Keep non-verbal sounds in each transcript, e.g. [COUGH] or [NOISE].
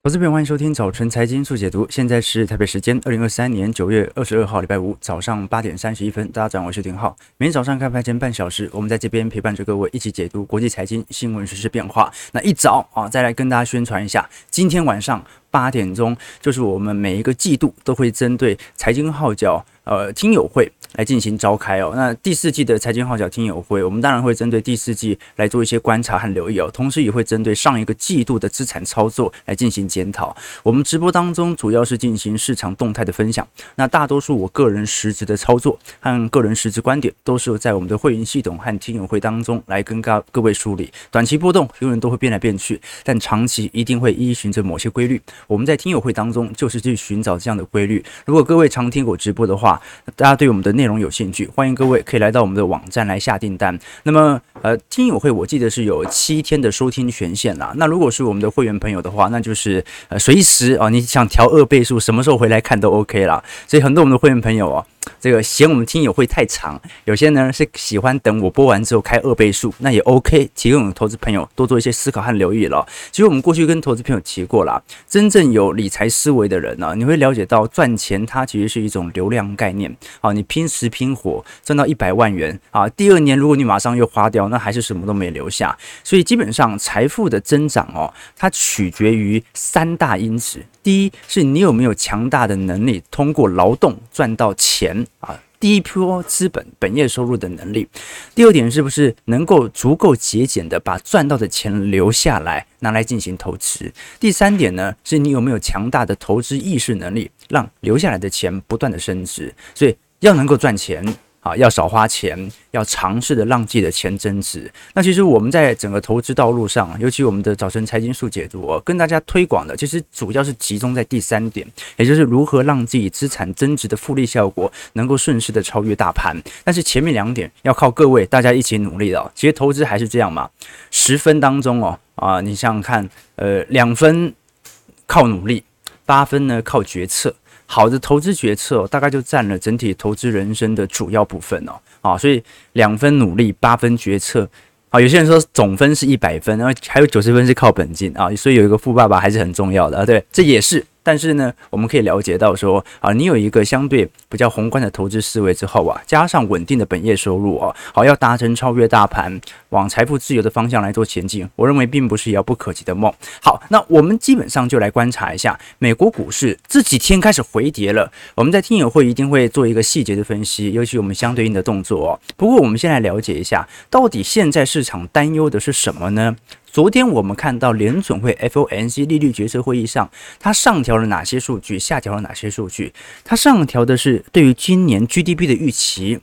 投资朋友，欢迎收听早晨财经速解读。现在是台北时间二零二三年九月二十二号，礼拜五早上八点三十一分。大家早上好，我是廷浩。每天早上开盘前半小时，我们在这边陪伴着各位一起解读国际财经新闻、时事变化。那一早啊，再来跟大家宣传一下，今天晚上八点钟，就是我们每一个季度都会针对财经号角呃听友会。来进行召开哦。那第四季的财经号角听友会，我们当然会针对第四季来做一些观察和留意哦。同时也会针对上一个季度的资产操作来进行检讨。我们直播当中主要是进行市场动态的分享。那大多数我个人实质的操作和个人实质观点，都是在我们的会员系统和听友会当中来跟各各位梳理。短期波动永远都会变来变去，但长期一定会依循着某些规律。我们在听友会当中就是去寻找这样的规律。如果各位常听我直播的话，大家对我们的内容有兴趣，欢迎各位可以来到我们的网站来下订单。那么，呃，听友会我记得是有七天的收听权限啦。那如果是我们的会员朋友的话，那就是呃随时啊，你想调二倍速，什么时候回来看都 OK 啦。所以很多我们的会员朋友哦。这个嫌我们听友会太长，有些呢是喜欢等我播完之后开二倍速，那也 OK。提供投资朋友多做一些思考和留意了。其实我们过去跟投资朋友提过了，真正有理财思维的人呢、你会了解到赚钱它其实是一种流量概念。好，你拼死拼活赚到一百万元啊，第二年如果你马上又花掉，那还是什么都没留下。所以基本上财富的增长哦，它取决于三大因子。第一是你有没有强大的能力，通过劳动赚到钱啊，第一波资本本业收入的能力。第二点是不是能够足够节俭的把赚到的钱留下来，拿来进行投资。第三点呢，是你有没有强大的投资意识能力，让留下来的钱不断的升值。所以要能够赚钱。啊，要少花钱，要尝试的让自己的钱增值。那其实我们在整个投资道路上，尤其我们的早晨财经速解读，跟大家推广的，其实主要是集中在第三点，也就是如何让自己资产增值的复利效果能够顺势的超越大盘。但是前面两点要靠各位大家一起努力的。其实投资还是这样嘛，十分当中哦，啊，你想想看，呃，两分靠努力，八分呢靠决策。好的投资决策大概就占了整体投资人生的主要部分哦，啊，所以两分努力，八分决策，啊，有些人说总分是一百分，然后还有九十分是靠本金啊，所以有一个富爸爸还是很重要的啊，对，这也是。但是呢，我们可以了解到说啊，你有一个相对比较宏观的投资思维之后啊，加上稳定的本业收入啊，好，要达成超越大盘、往财富自由的方向来做前进，我认为并不是遥不可及的梦。好，那我们基本上就来观察一下美国股市这几天开始回跌了。我们在听友会一定会做一个细节的分析，尤其我们相对应的动作。不过我们先来了解一下，到底现在市场担忧的是什么呢？昨天我们看到联准会 FOMC 利率决策会议上，它上调了哪些数据，下调了哪些数据？它上调的是对于今年 GDP 的预期，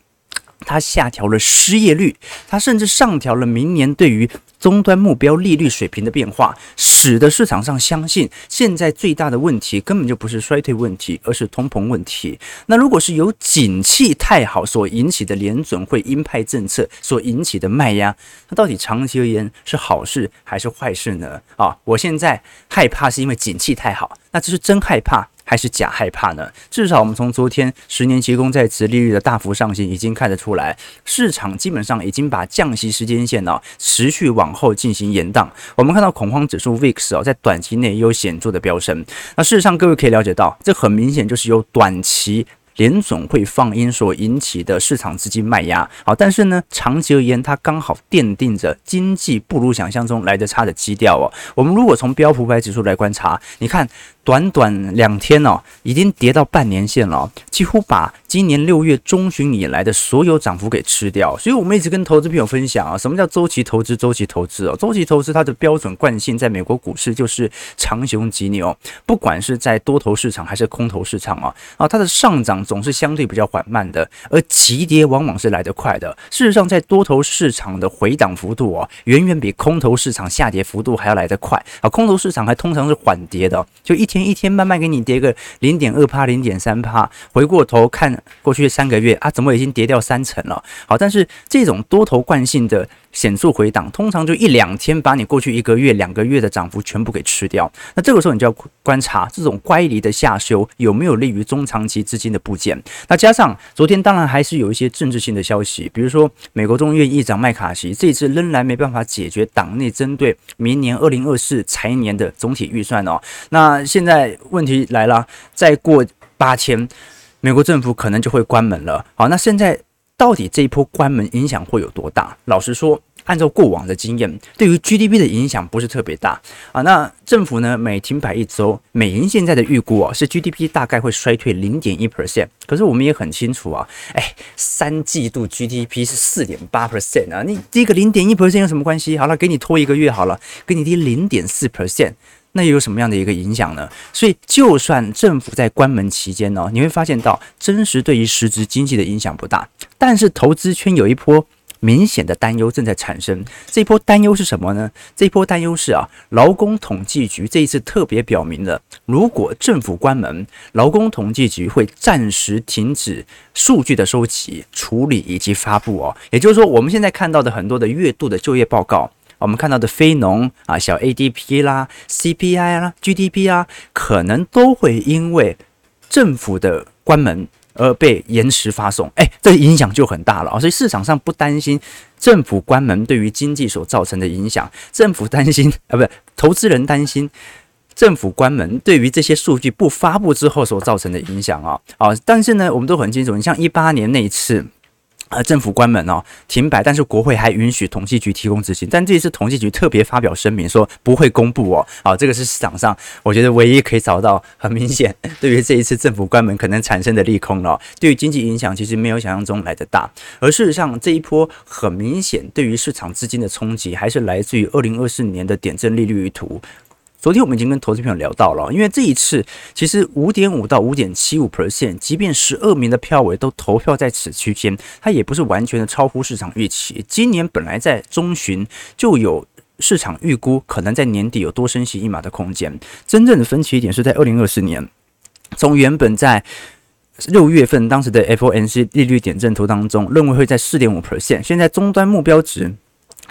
它下调了失业率，它甚至上调了明年对于终端目标利率水平的变化，使得市场上相信，现在最大的问题根本就不是衰退问题，而是通膨问题。那如果是由景气太好所引起的联准会鹰派政策所引起的卖压，那到底长期而言是好事还是坏事呢？啊，我现在害怕是因为景气太好，那这是真害怕。还是假害怕呢？至少我们从昨天十年期公债殖利率的大幅上行已经看得出来，市场基本上已经把降息时间线呢持续往后进行延宕。我们看到恐慌指数 VIX 哦，在短期内有显著的飙升。那事实上，各位可以了解到，这很明显就是由短期。联总会放鹰所引起的市场资金卖压，好，但是呢，长期而言，它刚好奠定着经济不如想象中来得差的基调哦。我们如果从标普五百指数来观察，你看，短短两天哦，已经跌到半年线了，几乎把今年六月中旬以来的所有涨幅给吃掉。所以，我们一直跟投资朋友分享啊，什么叫周期投资？周期投资哦，周期投资它的标准惯性，在美国股市就是长熊急牛，不管是在多头市场还是空头市场啊，啊，它的上涨。总是相对比较缓慢的，而急跌往往是来得快的。事实上，在多头市场的回档幅度哦，远远比空头市场下跌幅度还要来得快啊。空头市场还通常是缓跌的，就一天一天慢慢给你跌个零点二趴、零点三趴。回过头看过去三个月啊，怎么已经跌掉三成了？好，但是这种多头惯性的。显著回档，通常就一两天把你过去一个月、两个月的涨幅全部给吃掉。那这个时候你就要观察这种乖离的下修有没有利于中长期资金的部件。那加上昨天当然还是有一些政治性的消息，比如说美国众议院议长麦卡锡这次仍然没办法解决党内针对明年二零二四财年的总体预算哦。那现现在问题来了，再过八天，美国政府可能就会关门了。好，那现在。到底这一波关门影响会有多大？老实说，按照过往的经验，对于 GDP 的影响不是特别大啊。那政府呢，每停摆一周，美银现在的预估啊，是 GDP 大概会衰退零点一 percent。可是我们也很清楚啊，哎，三季度 GDP 是四点八 percent 啊，你低个零点一 percent 有什么关系？好了，给你拖一个月好了，给你低零点四 percent。那又有什么样的一个影响呢？所以，就算政府在关门期间呢，你会发现到真实对于实质经济的影响不大，但是投资圈有一波明显的担忧正在产生。这一波担忧是什么呢？这一波担忧是啊，劳工统计局这一次特别表明了，如果政府关门，劳工统计局会暂时停止数据的收集、处理以及发布哦。也就是说，我们现在看到的很多的月度的就业报告。我们看到的非农啊，小 ADP 啦、CPI 啦、GDP 啊，可能都会因为政府的关门而被延迟发送。哎，这影响就很大了啊！所以市场上不担心政府关门对于经济所造成的影响，政府担心 [LAUGHS] 啊，不是投资人担心政府关门对于这些数据不发布之后所造成的影响啊。啊，但是呢，我们都很清楚，你像一八年那一次。呃，政府关门哦，停摆，但是国会还允许统计局提供执行。但这一次统计局特别发表声明说不会公布哦。好，这个是市场上我觉得唯一可以找到很明显 [LAUGHS] 对于这一次政府关门可能产生的利空了。对于经济影响其实没有想象中来得大，而事实上这一波很明显对于市场资金的冲击还是来自于二零二四年的点阵利率图。昨天我们已经跟投资朋友聊到了，因为这一次其实五点五到五点七五 percent，即便十二名的票委都投票在此区间，它也不是完全的超乎市场预期。今年本来在中旬就有市场预估，可能在年底有多升息一码的空间。真正的分歧点是在二零二四年，从原本在六月份当时的 FOMC 利率点阵图当中，认为会在四点五 percent，现在终端目标值。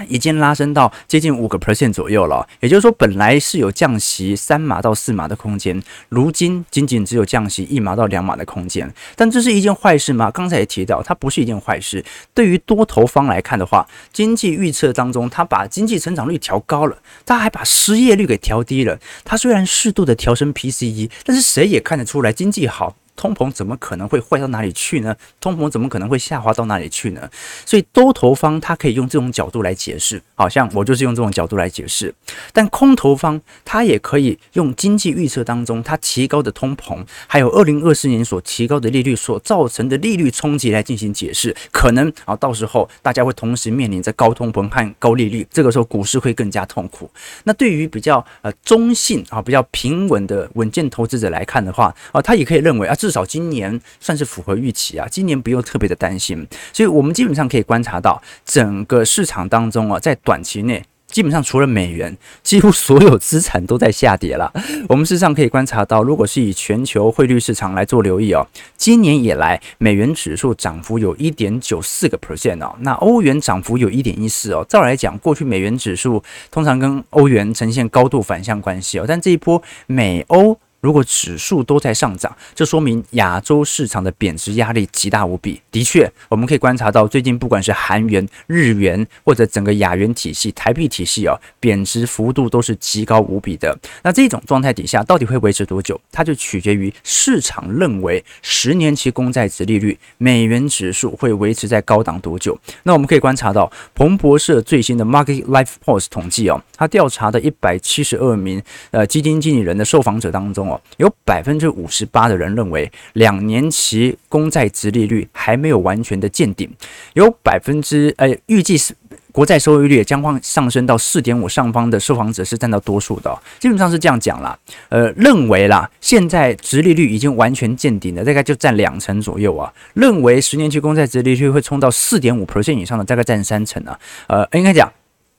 已经拉升到接近五个 percent 左右了，也就是说，本来是有降息三码到四码的空间，如今仅仅只有降息一码到两码的空间。但这是一件坏事吗？刚才也提到，它不是一件坏事。对于多头方来看的话，经济预测当中，它把经济成长率调高了，它还把失业率给调低了。它虽然适度的调升 PCE，但是谁也看得出来经济好。通膨怎么可能会坏到哪里去呢？通膨怎么可能会下滑到哪里去呢？所以多头方他可以用这种角度来解释，好像我就是用这种角度来解释。但空头方他也可以用经济预测当中他提高的通膨，还有二零二四年所提高的利率所造成的利率冲击来进行解释。可能啊，到时候大家会同时面临着高通膨和高利率，这个时候股市会更加痛苦。那对于比较呃中性啊比较平稳的稳健投资者来看的话啊，他也可以认为啊。至少今年算是符合预期啊，今年不用特别的担心，所以我们基本上可以观察到整个市场当中啊，在短期内基本上除了美元，几乎所有资产都在下跌了。[LAUGHS] 我们事实上可以观察到，如果是以全球汇率市场来做留意哦，今年以来美元指数涨幅有一点九四个 percent 哦，那欧元涨幅有一点一四哦。照来讲，过去美元指数通常跟欧元呈现高度反向关系哦，但这一波美欧。如果指数都在上涨，这说明亚洲市场的贬值压力极大无比。的确，我们可以观察到，最近不管是韩元、日元或者整个亚元体系、台币体系哦，贬值幅度都是极高无比的。那这种状态底下，到底会维持多久？它就取决于市场认为十年期公债值利率、美元指数会维持在高档多久。那我们可以观察到，彭博社最新的 Market Life Pulse 统计哦，他调查的一百七十二名呃基金经理人的受访者当中哦。有百分之五十八的人认为，两年期公债殖利率还没有完全的见顶，有百分之呃预计是国债收益率将会上升到四点五上方的受访者是占到多数的，基本上是这样讲啦，呃，认为啦，现在殖利率已经完全见顶了，大概就占两成左右啊，认为十年期公债殖利率会冲到四点五 percent 以上的大概占三成啊，呃，应该讲。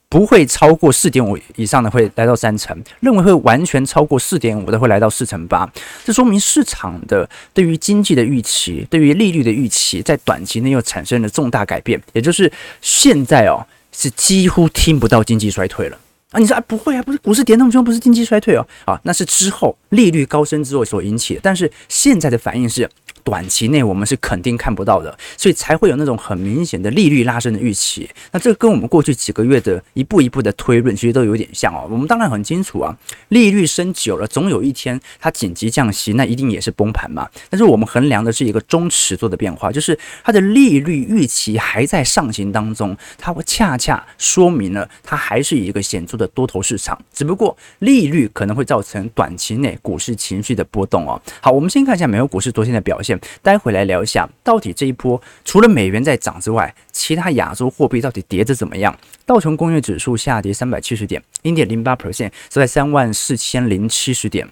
不会超过四点五以上的会来到三成，认为会完全超过四点五的会来到四成八。这说明市场的对于经济的预期，对于利率的预期，在短期内又产生了重大改变。也就是现在哦，是几乎听不到经济衰退了啊！你说啊，不会啊，不是股市跌那么凶，不是经济衰退哦，啊，那是之后利率高升之后所引起的。但是现在的反应是。短期内我们是肯定看不到的，所以才会有那种很明显的利率拉升的预期。那这跟我们过去几个月的一步一步的推论，其实都有点像哦。我们当然很清楚啊，利率升久了，总有一天它紧急降息，那一定也是崩盘嘛。但是我们衡量的是一个中尺度的变化，就是它的利率预期还在上行当中，它会恰恰说明了它还是一个显著的多头市场，只不过利率可能会造成短期内股市情绪的波动哦。好，我们先看一下美国股市昨天的表现。待会来聊一下，到底这一波除了美元在涨之外，其他亚洲货币到底跌得怎么样？道琼工业指数下跌三百七十点，零点零八 percent，收在三万四千零七十点。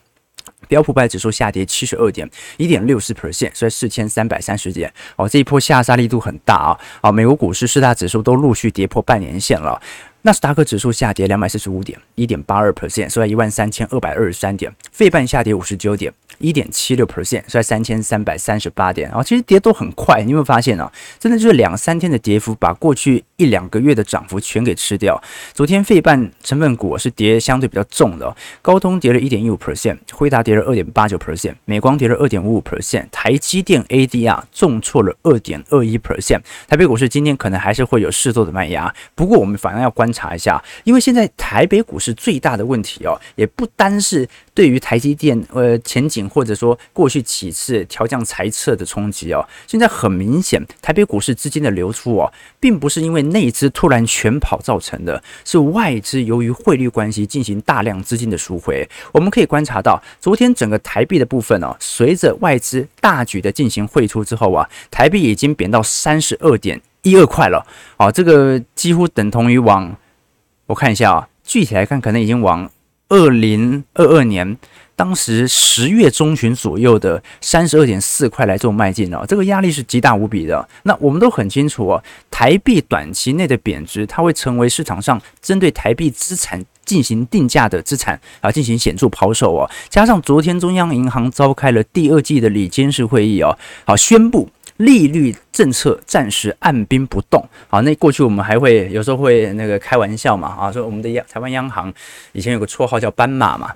标普五百指数下跌七十二点，一点六四 percent，收在四千三百三十点。哦，这一波下杀力度很大啊！啊，美国股市四大指数都陆续跌破半年线了。纳斯达克指数下跌两百四十五点，一点八二 percent，收在一万三千二百二十三点。费半下跌五十九点。一点七六 percent，收在三千三百三十八点啊，其实跌都很快，你有没有发现啊？真的就是两三天的跌幅，把过去一两个月的涨幅全给吃掉。昨天费半成分股是跌相对比较重的，高通跌了一点一五 percent，辉达跌了二点八九 percent，美光跌了二点五五 percent，台积电 ADR 重挫了二点二一 percent。台北股市今天可能还是会有适度的卖压，不过我们反而要观察一下，因为现在台北股市最大的问题哦，也不单是对于台积电呃前景。或者说过去几次调降财测的冲击哦，现在很明显，台北股市资金的流出哦，并不是因为内资突然全跑造成的，是外资由于汇率关系进行大量资金的赎回。我们可以观察到，昨天整个台币的部分哦，随着外资大举的进行汇出之后啊，台币已经贬到三十二点一二块了啊，这个几乎等同于往我看一下啊，具体来看，可能已经往二零二二年。当时十月中旬左右的三十二点四块来做迈进哦，这个压力是极大无比的。那我们都很清楚哦，台币短期内的贬值，它会成为市场上针对台币资产进行定价的资产啊，进行显著抛售哦。加上昨天中央银行召开了第二季的理监事会议哦，好，宣布利率政策暂时按兵不动。好，那过去我们还会有时候会那个开玩笑嘛啊，说我们的央台湾央行以前有个绰号叫斑马嘛。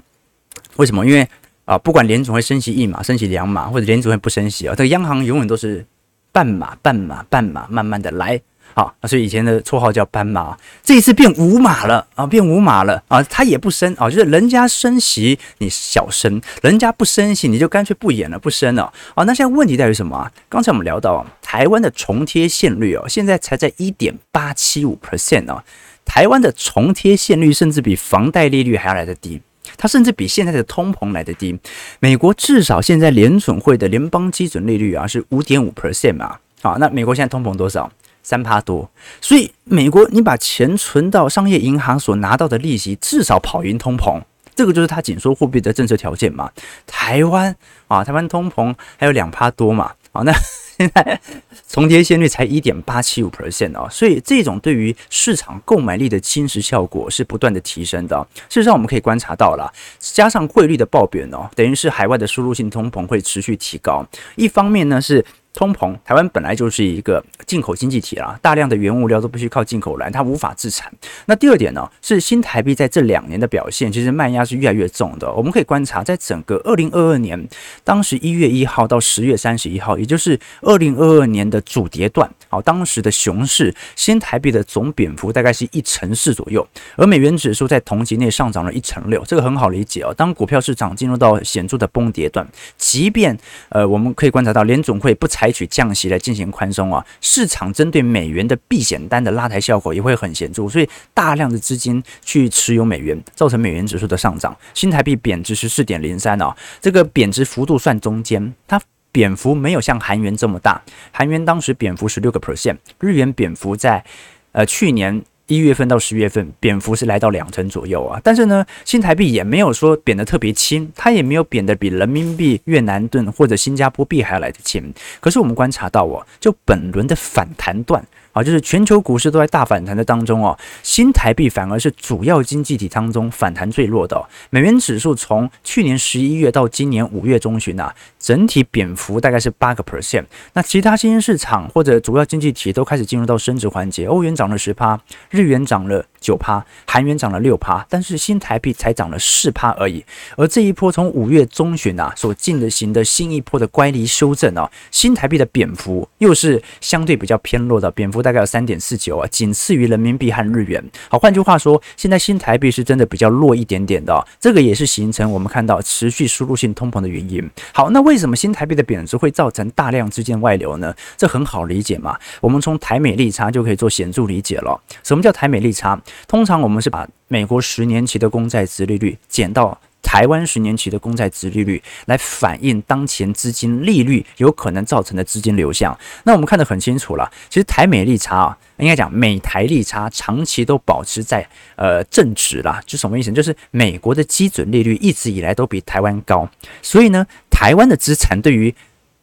为什么？因为啊，不管联总会升息一码、升息两码，或者联总会不升息啊，这个央行永远都是半码、半码、半码，慢慢的来。好，那所以以前的绰号叫斑马，这一次变五马了啊，变五马了啊，它也不升啊，就是人家升息你小升，人家不升息你就干脆不演了，不升了啊。那现在问题在于什么啊？刚才我们聊到台湾的重贴现率哦，现在才在一点八七五 percent 哦，台湾的重贴现率甚至比房贷利率还要来得低。它甚至比现在的通膨来得低。美国至少现在联准会的联邦基准利率啊是五点五 percent 嘛，好，那美国现在通膨多少？三趴多。所以美国你把钱存到商业银行所拿到的利息至少跑赢通膨，这个就是它紧缩货币的政策条件嘛。台湾啊，台湾通膨还有两趴多嘛，好，那。[LAUGHS] 现在重叠现率才一点八七五 percent 哦，所以这种对于市场购买力的侵蚀效果是不断的提升的。事实上，我们可以观察到了，加上汇率的暴贬哦，等于是海外的输入性通膨会持续提高。一方面呢是。通膨，台湾本来就是一个进口经济体啦，大量的原物料都必须靠进口来，它无法自产。那第二点呢，是新台币在这两年的表现，其实卖压是越来越重的。我们可以观察，在整个二零二二年，当时一月一号到十月三十一号，也就是二零二二年的主跌段，好，当时的熊市，新台币的总贬幅大概是一成四左右，而美元指数在同级内上涨了一成六，这个很好理解哦。当股票市场进入到显著的崩跌段，即便呃，我们可以观察到联总会不采采取降息来进行宽松啊，市场针对美元的避险单的拉抬效果也会很显著，所以大量的资金去持有美元，造成美元指数的上涨。新台币贬值十四点零三啊，这个贬值幅度算中间，它蝙蝠没有像韩元这么大，韩元当时蝙蝠十六个 percent，日元蝙蝠在呃去年。一月份到十月份，蝙蝠是来到两成左右啊，但是呢，新台币也没有说贬得特别轻，它也没有贬得比人民币、越南盾或者新加坡币还要来得轻。可是我们观察到哦，就本轮的反弹段，啊，就是全球股市都在大反弹的当中哦，新台币反而是主要经济体当中反弹最弱的哦。美元指数从去年十一月到今年五月中旬啊，整体贬幅大概是八个 percent。那其他新兴市场或者主要经济体都开始进入到升值环节，欧元涨了十趴，日元涨了九趴，韩元涨了六趴，但是新台币才涨了四趴而已。而这一波从五月中旬啊所进行的新一波的乖离修正啊，新台币的贬幅又是相对比较偏弱的贬幅，大概有三点四九啊，仅次于人民币和日元。好，换句话说，现在新台币是真的比较弱一点点的，这个也是形成我们看到持续输入性通膨的原因。好，那为什么新台币的贬值会造成大量资金外流呢？这很好理解嘛，我们从台美利差就可以做显著理解了。什么叫台美利差？通常我们是把美国十年期的公债殖利率减到台湾十年期的公债殖利率，来反映当前资金利率有可能造成的资金流向。那我们看得很清楚了，其实台美利差啊，应该讲美台利差长期都保持在呃正值啦，就什么意思？就是美国的基准利率一直以来都比台湾高，所以呢，台湾的资产对于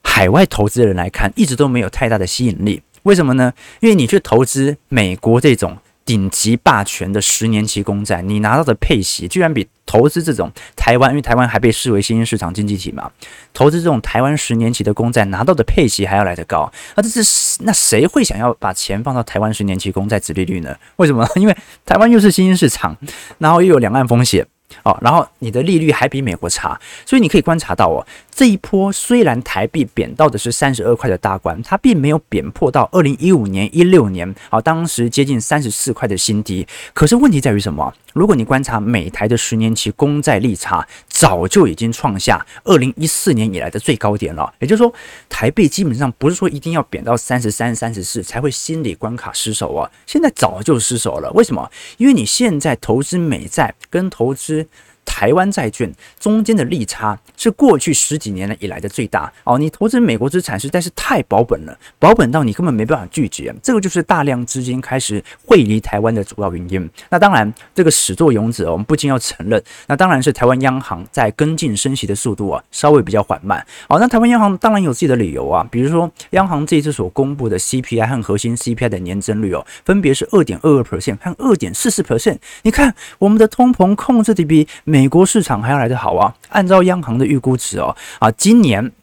海外投资人来看，一直都没有太大的吸引力。为什么呢？因为你去投资美国这种。顶级霸权的十年期公债，你拿到的配息居然比投资这种台湾，因为台湾还被视为新兴市场经济体嘛，投资这种台湾十年期的公债拿到的配息还要来得高，那这是那谁会想要把钱放到台湾十年期公债殖利率呢？[LAUGHS] 为什么？因为台湾又是新兴市场，然后又有两岸风险。哦，然后你的利率还比美国差，所以你可以观察到哦，这一波虽然台币贬到的是三十二块的大关，它并没有贬破到二零一五年、一六年，啊，当时接近三十四块的新低。可是问题在于什么？如果你观察美台的十年期公债利差，早就已经创下二零一四年以来的最高点了。也就是说，台币基本上不是说一定要贬到三十三、三十四才会心理关卡失守啊，现在早就失守了。为什么？因为你现在投资美债跟投资台湾债券中间的利差是过去十几年来以来的最大哦。你投资美国资产实在是太保本了，保本到你根本没办法拒绝。这个就是大量资金开始汇离台湾的主要原因。那当然，这个始作俑者我们不禁要承认，那当然是台湾央行在跟进升息的速度啊，稍微比较缓慢。哦，那台湾央行当然有自己的理由啊，比如说央行这一次所公布的 CPI 和核心 CPI 的年增率哦，分别是二点二二 percent 和二点四四 percent。你看我们的通膨控制的比美国市场还要来得好啊！按照央行的预估值哦，啊，今年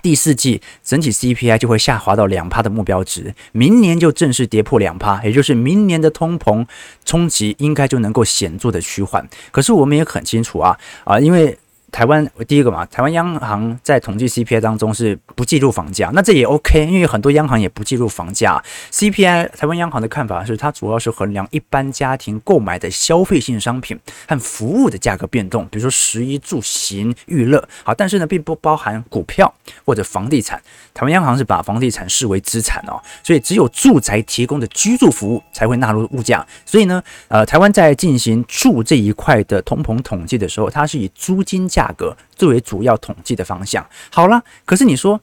第四季整体 CPI 就会下滑到两趴的目标值，明年就正式跌破两趴，也就是明年的通膨冲击应该就能够显著的趋缓。可是我们也很清楚啊，啊，因为。台湾第一个嘛，台湾央行在统计 CPI 当中是不计入房价，那这也 OK，因为很多央行也不计入房价。CPI 台湾央行的看法是，它主要是衡量一般家庭购买的消费性商品和服务的价格变动，比如说食衣住行娱乐，好，但是呢，并不包含股票或者房地产。台湾央行是把房地产视为资产哦，所以只有住宅提供的居住服务才会纳入物价。所以呢，呃，台湾在进行住这一块的通膨统计的时候，它是以租金价。价格作为主要统计的方向。好了，可是你说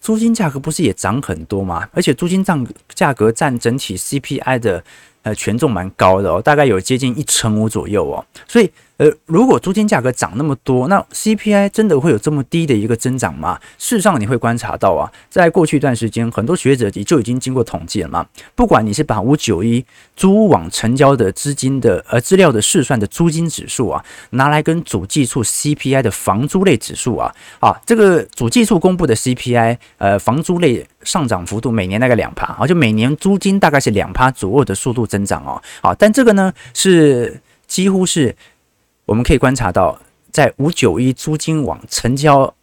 租金价格不是也涨很多吗？而且租金涨价格占整体 CPI 的呃权重蛮高的哦，大概有接近一成五左右哦，所以。呃，如果租金价格涨那么多，那 CPI 真的会有这么低的一个增长吗？事实上，你会观察到啊，在过去一段时间，很多学者也就已经经过统计了嘛。不管你是把五九一租网成交的资金的呃资料的试算的租金指数啊，拿来跟主计处 CPI 的房租类指数啊，啊，这个主计处公布的 CPI 呃房租类上涨幅度每年大概两趴啊，就每年租金大概是两趴左右的速度增长哦。好，但这个呢是几乎是。我们可以观察到，在五九一租金网成交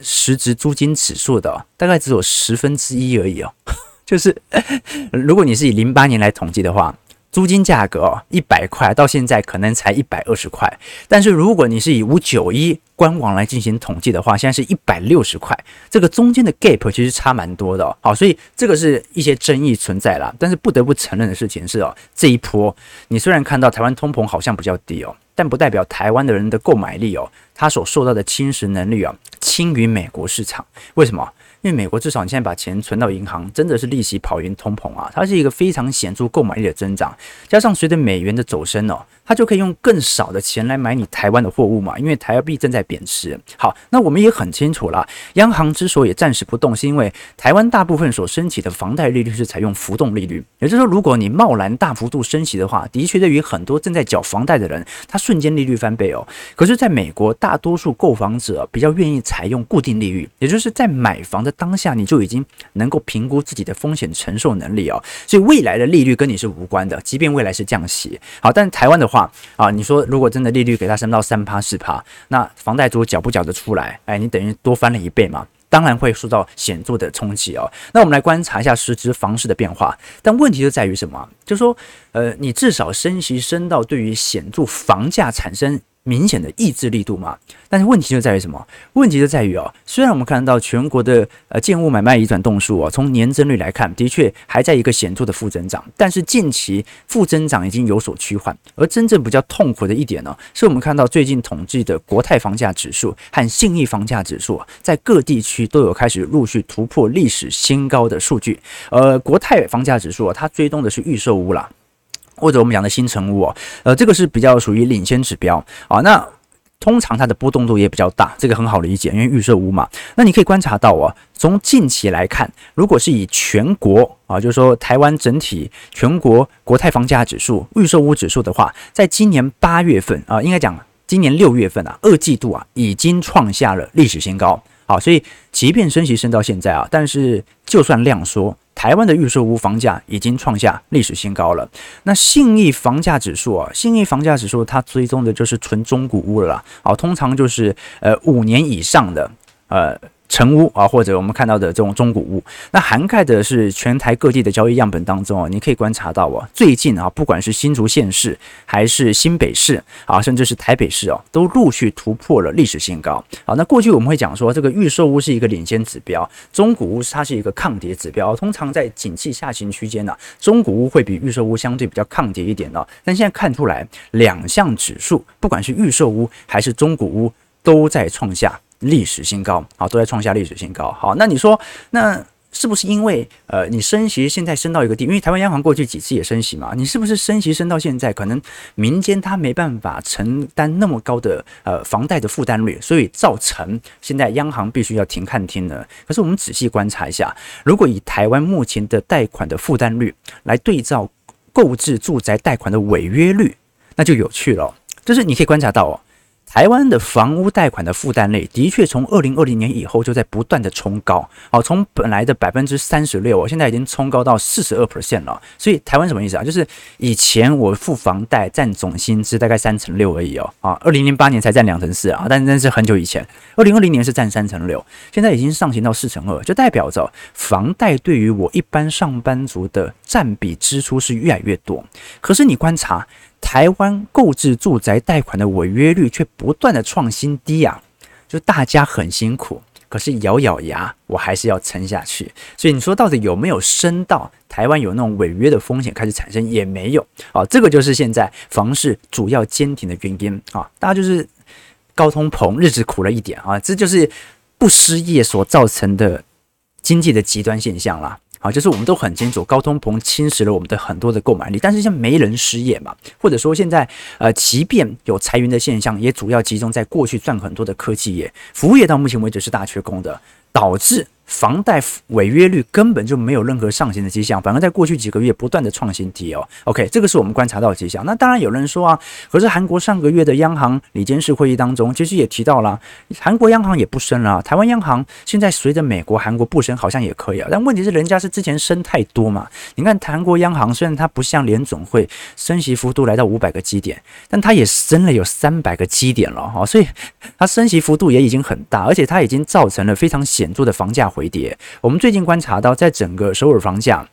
实质租金指数的大概只有十分之一而已哦。[LAUGHS] 就是 [LAUGHS] 如果你是以零八年来统计的话，租金价格哦一百块到现在可能才一百二十块。但是如果你是以五九一官网来进行统计的话，现在是一百六十块。这个中间的 gap 其实差蛮多的哦。好，所以这个是一些争议存在啦。但是不得不承认的事情是哦，这一波你虽然看到台湾通膨好像比较低哦。但不代表台湾的人的购买力哦，他所受到的侵蚀能力啊，轻于美国市场。为什么？因为美国至少你现在把钱存到银行，真的是利息跑赢通膨啊，它是一个非常显著购买力的增长，加上随着美元的走升哦，它就可以用更少的钱来买你台湾的货物嘛，因为台币正在贬值。好，那我们也很清楚了，央行之所以暂时不动，是因为台湾大部分所升起的房贷利率是采用浮动利率，也就是说，如果你贸然大幅度升息的话，的确对于很多正在缴房贷的人，他瞬间利率翻倍哦。可是，在美国，大多数购房者比较愿意采用固定利率，也就是在买房的当下，你就已经能够评估自己的风险承受能力哦。所以，未来的利率跟你是无关的，即便未来是降息。好，但台湾的话啊，你说如果真的利率给它升到三趴四趴，那房贷族缴不缴得出来？哎，你等于多翻了一倍嘛。当然会受到显著的冲击哦。那我们来观察一下实质房市的变化。但问题就在于什么？就说，呃，你至少升息升到对于显著房价产生。明显的抑制力度嘛，但是问题就在于什么？问题就在于哦，虽然我们看到全国的呃建物买卖移转栋数啊，从年增率来看，的确还在一个显著的负增长，但是近期负增长已经有所趋缓。而真正比较痛苦的一点呢，是我们看到最近统计的国泰房价指数和信义房价指数，在各地区都有开始陆续突破历史新高的数据。呃，国泰房价指数啊，它追踪的是预售屋啦。或者我们讲的新成屋哦，呃，这个是比较属于领先指标啊。那通常它的波动度也比较大，这个很好理解，因为预售屋嘛。那你可以观察到啊，从近期来看，如果是以全国啊，就是说台湾整体全国国泰房价指数、预售屋指数的话，在今年八月份啊，应该讲今年六月份啊，二季度啊，已经创下了历史新高。好，所以即便升息升到现在啊，但是就算量说。台湾的预售屋房价已经创下历史新高了。那信义房价指数啊，信义房价指数它追踪的就是纯中古屋了啦。好，通常就是呃五年以上的呃。成屋啊，或者我们看到的这种中古屋，那涵盖的是全台各地的交易样本当中啊，你可以观察到啊，最近啊，不管是新竹县市还是新北市啊，甚至是台北市哦，都陆续突破了历史新高。好，那过去我们会讲说，这个预售屋是一个领先指标，中古屋它是一个抗跌指标。通常在景气下行区间呢，中古屋会比预售屋相对比较抗跌一点的。但现在看出来，两项指数，不管是预售屋还是中古屋，都在创下。历史新高，好，都在创下历史新高。好，那你说，那是不是因为呃，你升息现在升到一个地，因为台湾央行过去几次也升息嘛，你是不是升息升到现在，可能民间他没办法承担那么高的呃房贷的负担率，所以造成现在央行必须要停看听呢？可是我们仔细观察一下，如果以台湾目前的贷款的负担率来对照购置住宅贷款的违约率，那就有趣了，就是你可以观察到哦。台湾的房屋贷款的负担率的确从二零二零年以后就在不断的冲高，好，从本来的百分之三十六，现在已经冲高到四十二 percent 了。所以台湾什么意思啊？就是以前我付房贷占总薪资大概三成六而已哦，啊，二零零八年才占两成四啊，但那是很久以前，二零二零年是占三成六，现在已经上行到四成二，就代表着房贷对于我一般上班族的占比支出是越来越多。可是你观察。台湾购置住宅贷款的违约率却不断的创新低啊，就大家很辛苦，可是咬咬牙，我还是要撑下去。所以你说到底有没有升到台湾有那种违约的风险开始产生？也没有啊，这个就是现在房市主要坚挺的原因啊。大家就是高通膨，日子苦了一点啊，这就是不失业所造成的经济的极端现象啦。啊，就是我们都很清楚，高通膨侵蚀了我们的很多的购买力，但是像没人失业嘛，或者说现在呃，即便有裁员的现象，也主要集中在过去赚很多的科技业，服务业到目前为止是大缺工的，导致。房贷违约率根本就没有任何上行的迹象，反而在过去几个月不断的创新低哦。OK，这个是我们观察到的迹象。那当然有人说啊，可是韩国上个月的央行里监事会议当中，其实也提到了，韩国央行也不升了，台湾央行现在随着美国、韩国不升，好像也可以啊。但问题是，人家是之前升太多嘛。你看韩国央行虽然它不像联总会升息幅度来到五百个基点，但它也升了有三百个基点了哈，所以它升息幅度也已经很大，而且它已经造成了非常显著的房价回回跌，我们最近观察到，在整个首尔房价，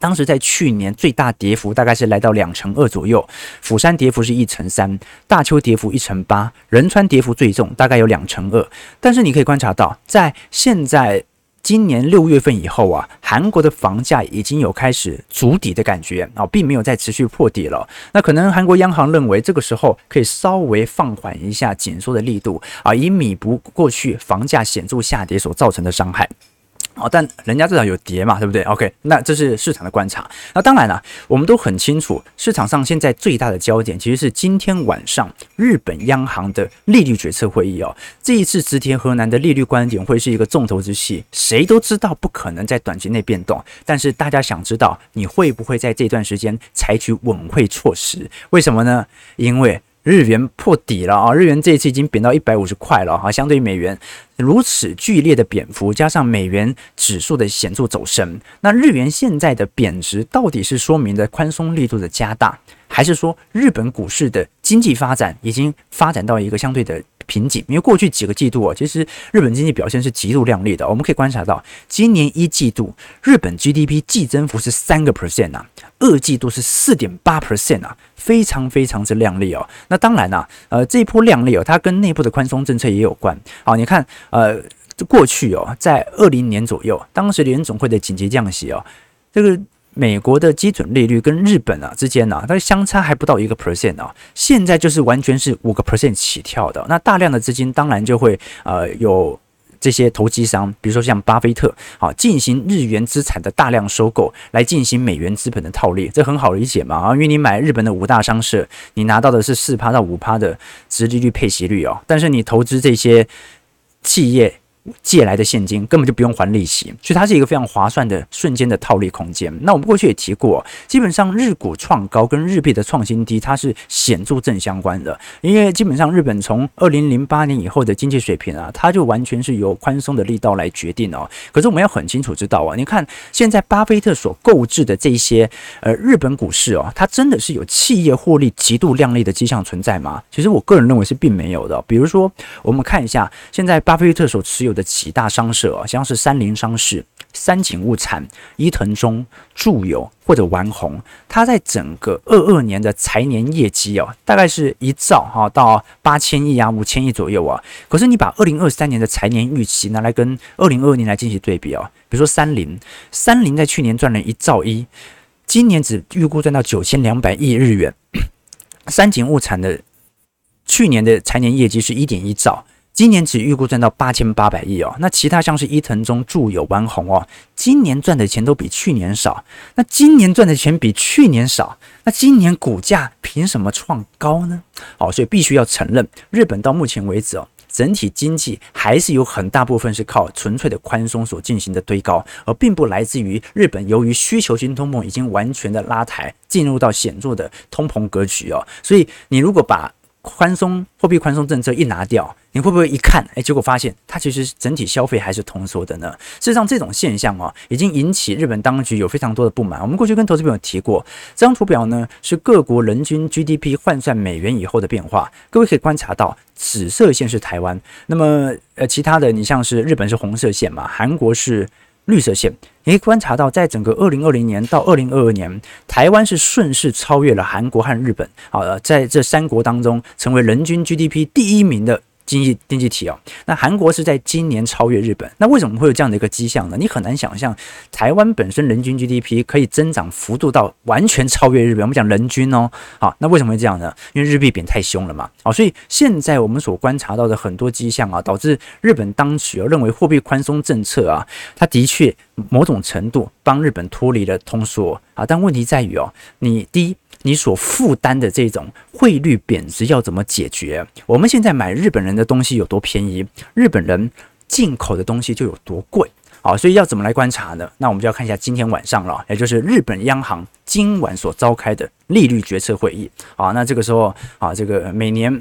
当时在去年最大跌幅大概是来到两成二左右，釜山跌幅是一成三，大邱跌幅一成八，仁川跌幅最重，大概有两成二。但是你可以观察到，在现在今年六月份以后啊，韩国的房价已经有开始筑底的感觉啊，并没有再持续破底了。那可能韩国央行认为这个时候可以稍微放缓一下紧缩的力度啊，以弥补过去房价显著下跌所造成的伤害。哦，但人家至少有跌嘛，对不对？OK，那这是市场的观察。那当然了，我们都很清楚，市场上现在最大的焦点其实是今天晚上日本央行的利率决策会议哦。这一次植田河南的利率观点会是一个重头之戏，谁都知道不可能在短期内变动，但是大家想知道你会不会在这段时间采取稳汇措施？为什么呢？因为日元破底了啊！日元这一次已经贬到一百五十块了哈，相对于美元如此剧烈的贬幅，加上美元指数的显著走升，那日元现在的贬值到底是说明的宽松力度的加大，还是说日本股市的经济发展已经发展到一个相对的瓶颈？因为过去几个季度啊，其实日本经济表现是极度亮丽的，我们可以观察到，今年一季度日本 GDP 季增幅是三个 percent 啊，二季度是四点八 percent 啊。非常非常之靓丽哦，那当然啦、呃，这一波靓丽哦，它跟内部的宽松政策也有关。好，你看，呃，过去哦，在二零年左右，当时联总会的紧急降息哦，这个美国的基准利率跟日本啊之间呢、啊，它相差还不到一个 percent 啊，现在就是完全是五个 percent 起跳的，那大量的资金当然就会呃有。这些投机商，比如说像巴菲特，啊，进行日元资产的大量收购，来进行美元资本的套利，这很好理解嘛，啊，因为你买日本的五大商社，你拿到的是四趴到五趴的殖利率配息率哦，但是你投资这些企业。借来的现金根本就不用还利息，所以它是一个非常划算的瞬间的套利空间。那我们过去也提过，基本上日股创高跟日币的创新低，它是显著正相关的。因为基本上日本从二零零八年以后的经济水平啊，它就完全是由宽松的力道来决定哦。可是我们要很清楚知道啊，你看现在巴菲特所购置的这些呃日本股市哦，它真的是有企业获利极度亮丽的迹象存在吗？其实我个人认为是并没有的。比如说，我们看一下现在巴菲特所持有。的几大商社啊，像是三菱商事、三井物产、伊藤忠、住友或者丸红，它在整个二二年的财年业绩哦，大概是一兆哈到八千亿啊、五千亿左右啊。可是你把二零二三年的财年预期拿来跟二零二二年来进行对比啊，比如说三菱，三菱在去年赚了一兆一，今年只预估赚到九千两百亿日元。[COUGHS] 三井物产的去年的财年业绩是一点一兆。今年只预估赚到八千八百亿哦，那其他像是伊藤忠、住友、丸红哦，今年赚的钱都比去年少。那今年赚的钱比去年少，那今年股价凭什么创高呢？哦，所以必须要承认，日本到目前为止哦，整体经济还是有很大部分是靠纯粹的宽松所进行的推高，而并不来自于日本由于需求型通膨已经完全的拉抬，进入到显著的通膨格局哦。所以你如果把宽松货币宽松政策一拿掉，你会不会一看，哎，结果发现它其实整体消费还是通缩的呢？事实上，这种现象啊，已经引起日本当局有非常多的不满。我们过去跟投资朋友提过，这张图表呢是各国人均 GDP 换算美元以后的变化。各位可以观察到，紫色线是台湾，那么呃，其他的你像是日本是红色线嘛，韩国是。绿色线，你可以观察到，在整个二零二零年到二零二二年，台湾是顺势超越了韩国和日本，啊，在这三国当中，成为人均 GDP 第一名的。经济经济体哦，那韩国是在今年超越日本，那为什么会有这样的一个迹象呢？你很难想象，台湾本身人均 GDP 可以增长幅度到完全超越日本。我们讲人均哦，好，那为什么会这样呢？因为日币贬太凶了嘛，好，所以现在我们所观察到的很多迹象啊，导致日本当局认为货币宽松政策啊，它的确某种程度帮日本脱离了通缩啊，但问题在于哦，你第一。你所负担的这种汇率贬值要怎么解决？我们现在买日本人的东西有多便宜，日本人进口的东西就有多贵。好，所以要怎么来观察呢？那我们就要看一下今天晚上了，也就是日本央行今晚所召开的利率决策会议。好，那这个时候啊，这个每年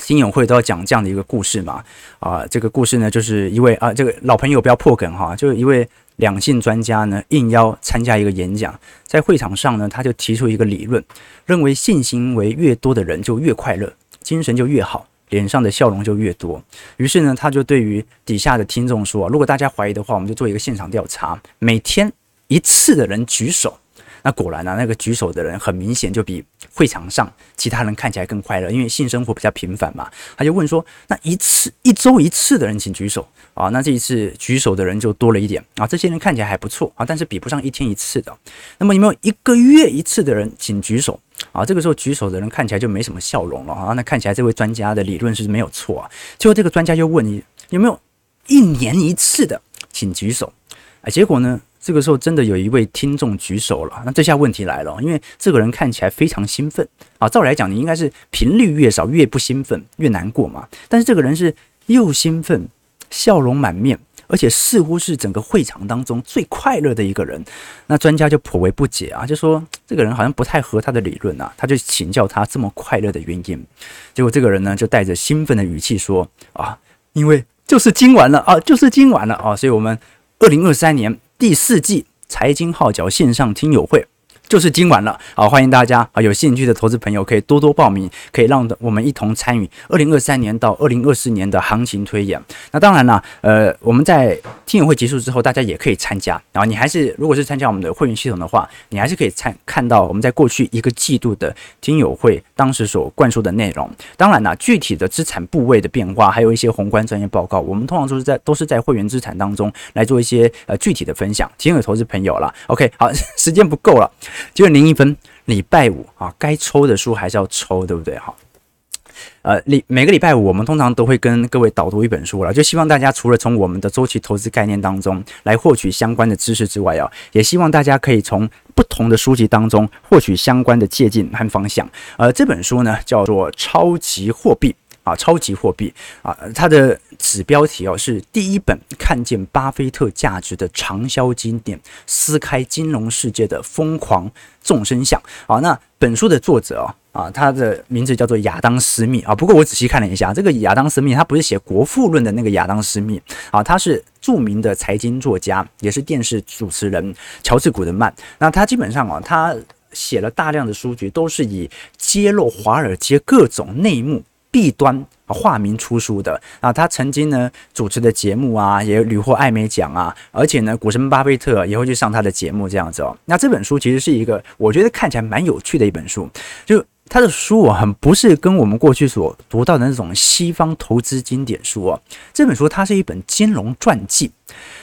新友会都要讲这样的一个故事嘛。啊，这个故事呢，就是一位啊，这个老朋友不要破梗哈，就是一位。两性专家呢，应邀参加一个演讲，在会场上呢，他就提出一个理论，认为性行为越多的人就越快乐，精神就越好，脸上的笑容就越多。于是呢，他就对于底下的听众说：“如果大家怀疑的话，我们就做一个现场调查，每天一次的人举手。”那果然、啊，那个举手的人很明显就比会场上其他人看起来更快乐，因为性生活比较频繁嘛。他就问说：“那一次一周一次的人，请举手啊。”那这一次举手的人就多了一点啊。这些人看起来还不错啊，但是比不上一天一次的。那么有没有一个月一次的人，请举手啊？这个时候举手的人看起来就没什么笑容了啊。那看起来这位专家的理论是没有错啊。最后这个专家又问你有没有一年一次的，请举手。啊，结果呢，这个时候真的有一位听众举手了。那这下问题来了，因为这个人看起来非常兴奋啊。照理来讲，你应该是频率越少越不兴奋越难过嘛。但是这个人是又兴奋，笑容满面。而且似乎是整个会场当中最快乐的一个人，那专家就颇为不解啊，就说这个人好像不太合他的理论啊，他就请教他这么快乐的原因。结果这个人呢就带着兴奋的语气说啊，因为就是今晚了啊，就是今晚了啊，所以我们二零二三年第四季财经号角线上听友会。就是今晚了，好，欢迎大家啊，有兴趣的投资朋友可以多多报名，可以让我们一同参与二零二三年到二零二四年的行情推演。那当然了，呃，我们在听友会结束之后，大家也可以参加。然后你还是如果是参加我们的会员系统的话，你还是可以参看到我们在过去一个季度的听友会当时所灌输的内容。当然了，具体的资产部位的变化，还有一些宏观专业报告，我们通常都是在都是在会员资产当中来做一些呃具体的分享，提供给投资朋友了。OK，好，时间不够了。就是零一分，礼拜五啊，该抽的书还是要抽，对不对？哈，呃，礼每个礼拜五我们通常都会跟各位导读一本书了，就希望大家除了从我们的周期投资概念当中来获取相关的知识之外啊，也希望大家可以从不同的书籍当中获取相关的借鉴和方向。呃，这本书呢叫做《超级货币》。啊，超级货币啊，它的子标题哦是第一本看见巴菲特价值的畅销经典，撕开金融世界的疯狂众生相。啊，那本书的作者哦啊，他的名字叫做亚当斯密啊。不过我仔细看了一下，这个亚当斯密他不是写《国富论》的那个亚当斯密啊，他是著名的财经作家，也是电视主持人乔治·古德曼。那他基本上啊，他写了大量的书籍，都是以揭露华尔街各种内幕。弊端，化名出书的啊，他曾经呢主持的节目啊，也屡获艾美奖啊，而且呢，股神巴菲特也会去上他的节目这样子哦。那这本书其实是一个我觉得看起来蛮有趣的一本书，就他的书啊，很不是跟我们过去所读到的那种西方投资经典书哦。这本书它是一本金融传记，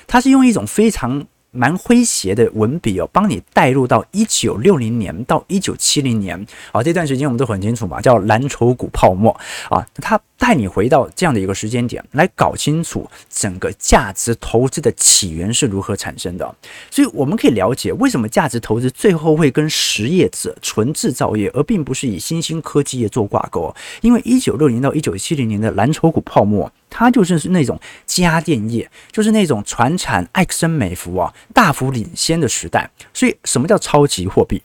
它是用一种非常。蛮诙谐的文笔哦，帮你带入到一九六零年到一九七零年啊，这段时间我们都很清楚嘛，叫蓝筹股泡沫啊，它带你回到这样的一个时间点，来搞清楚整个价值投资的起源是如何产生的。所以我们可以了解为什么价值投资最后会跟实业者、纯制造业，而并不是以新兴科技业做挂钩。因为一九六零到一九七零年的蓝筹股泡沫。它就是那种家电业，就是那种传产艾克森美孚啊大幅领先的时代。所以，什么叫超级货币？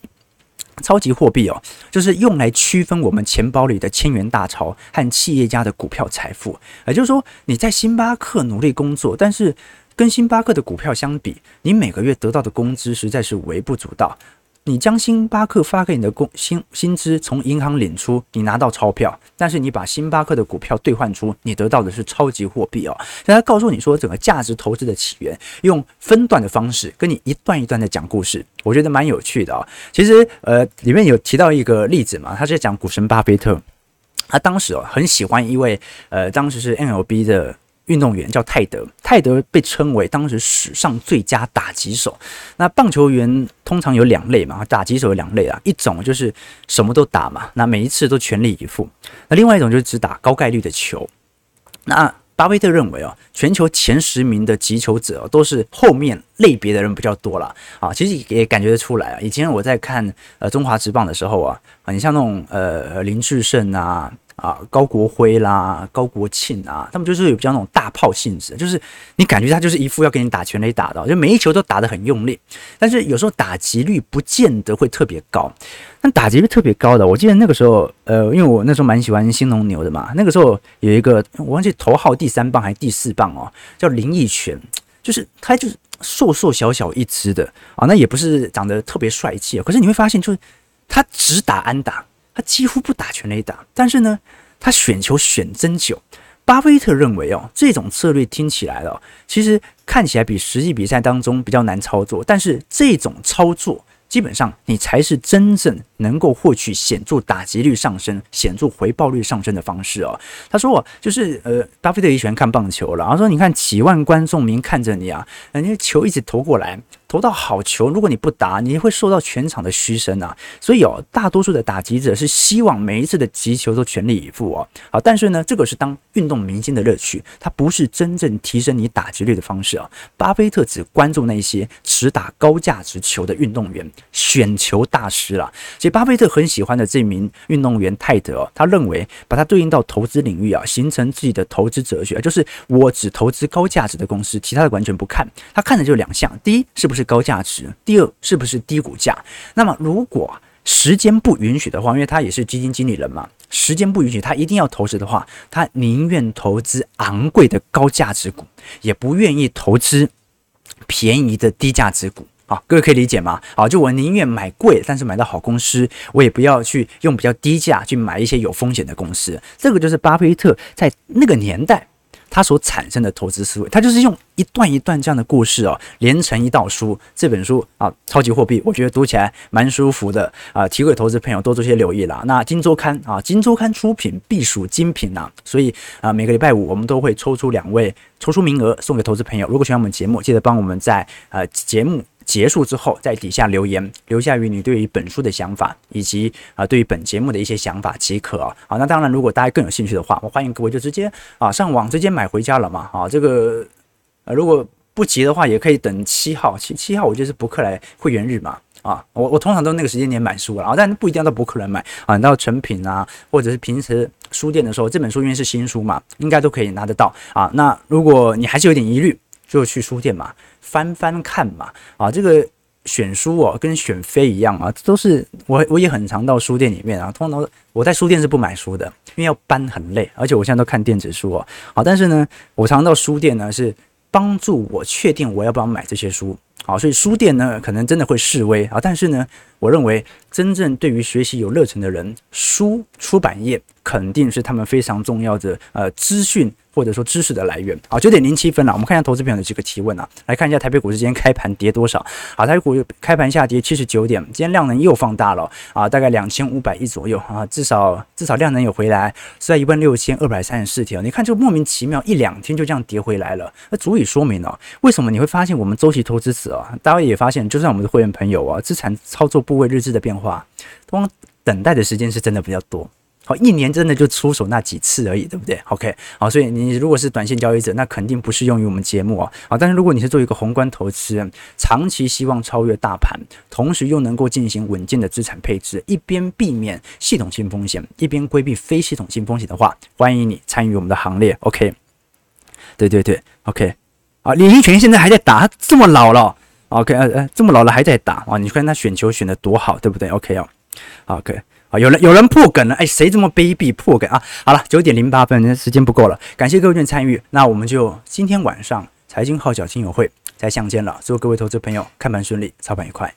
超级货币哦，就是用来区分我们钱包里的千元大钞和企业家的股票财富。也就是说，你在星巴克努力工作，但是跟星巴克的股票相比，你每个月得到的工资实在是微不足道。你将星巴克发给你的工薪薪资从银行领出，你拿到钞票，但是你把星巴克的股票兑换出，你得到的是超级货币哦。所以他告诉你说，整个价值投资的起源，用分段的方式跟你一段一段的讲故事，我觉得蛮有趣的啊。其实呃，里面有提到一个例子嘛，他是讲股神巴菲特，他当时哦很喜欢一位呃，当时是 MLB 的。运动员叫泰德，泰德被称为当时史上最佳打击手。那棒球员通常有两类嘛，打击手有两类啊，一种就是什么都打嘛，那每一次都全力以赴；那另外一种就是只打高概率的球。那巴菲特认为哦，全球前十名的击球者都是后面类别的人比较多了啊。其实也感觉得出来啊，以前我在看呃中华职棒的时候啊，很，像那种呃林智胜啊。啊，高国辉啦，高国庆啊，他们就是有比较那种大炮性质，就是你感觉他就是一副要给你打全垒打的，就每一球都打得很用力，但是有时候打击率不见得会特别高。但打击率特别高的，我记得那个时候，呃，因为我那时候蛮喜欢新农牛的嘛，那个时候有一个我忘记头号第三棒还是第四棒哦，叫林益全，就是他就是瘦瘦小小一只的啊，那也不是长得特别帅气，可是你会发现，就是他只打安打。他几乎不打全垒打，但是呢，他选球选真久。巴菲特认为哦，这种策略听起来哦，其实看起来比实际比赛当中比较难操作，但是这种操作。基本上，你才是真正能够获取显著打击率上升、显著回报率上升的方式哦。他说：“哦，就是呃，巴菲特也喜欢看棒球了。然后说，你看几万观众明看着你啊，人家球一直投过来，投到好球，如果你不打，你会受到全场的嘘声啊。所以哦，大多数的打击者是希望每一次的击球都全力以赴哦。好，但是呢，这个是当运动明星的乐趣，它不是真正提升你打击率的方式啊。巴菲特只关注那些只打高价值球的运动员，选球大师啦。所以巴菲特很喜欢的这名运动员泰德哦，他认为把它对应到投资领域啊，形成自己的投资哲学，就是我只投资高价值的公司，其他的完全不看。他看的就两项：第一，是不是是高价值；第二，是不是低股价。那么如果时间不允许的话，因为他也是基金经理人嘛，时间不允许，他一定要投资的话，他宁愿投资昂贵的高价值股，也不愿意投资便宜的低价值股。啊，各位可以理解吗？啊，就我宁愿买贵，但是买到好公司，我也不要去用比较低价去买一些有风险的公司。这个就是巴菲特在那个年代他所产生的投资思维，他就是用一段一段这样的故事哦，连成一道书。这本书啊，超级货币，我觉得读起来蛮舒服的啊，提给投资朋友多做些留意啦。那金周刊啊，金周刊出品必属精品呐，所以啊，每个礼拜五我们都会抽出两位，抽出名额送给投资朋友。如果喜欢我们节目，记得帮我们在呃节目。结束之后，在底下留言，留下于你对于本书的想法，以及啊对于本节目的一些想法即可啊。好，那当然，如果大家更有兴趣的话，我欢迎各位就直接啊上网直接买回家了嘛。啊，这个呃如果不急的话，也可以等七号，七七号我觉得是博客来会员日嘛。啊，我我通常都那个时间点买书了啊，但不一定要到博客来买啊，你到诚品啊，或者是平时书店的时候，这本书因为是新书嘛，应该都可以拿得到啊。那如果你还是有点疑虑，就去书店嘛。翻翻看嘛，啊，这个选书哦，跟选妃一样啊，都是我我也很常到书店里面啊。通常我在书店是不买书的，因为要搬很累，而且我现在都看电子书哦。好，但是呢，我常到书店呢，是帮助我确定我要不要买这些书。好，所以书店呢，可能真的会示威啊，但是呢，我认为真正对于学习有热忱的人，书出版业肯定是他们非常重要的呃资讯。或者说知识的来源啊，九点零七分了，我们看一下投资朋友的几个提问啊，来看一下台北股市今天开盘跌多少啊？台北股开盘下跌七十九点，今天量能又放大了啊，大概两千五百亿左右啊，至少至少量能有回来，是在一万六千二百三十四条。你看就莫名其妙一两天就这样跌回来了，那足以说明了为什么你会发现我们周期投资者啊，大家也发现，就算我们的会员朋友啊，资产操作部位日志的变化，光等待的时间是真的比较多。好，一年真的就出手那几次而已，对不对？OK，好，所以你如果是短线交易者，那肯定不适用于我们节目啊。啊，但是如果你是做一个宏观投资人，长期希望超越大盘，同时又能够进行稳健的资产配置，一边避免系统性风险，一边规避非系统性风险的话，欢迎你参与我们的行列。OK，对对对，OK，啊，李林权现在还在打，他这么老了，OK，呃呃，这么老了还在打啊？你看他选球选的多好，对不对？OK 哦，OK。啊，有人有人破梗了，哎，谁这么卑鄙破梗啊？好了，九点零八分，时间不够了，感谢各位的参与，那我们就今天晚上财经号角亲友会再相见了，祝各位投资朋友看盘顺利，操盘愉快。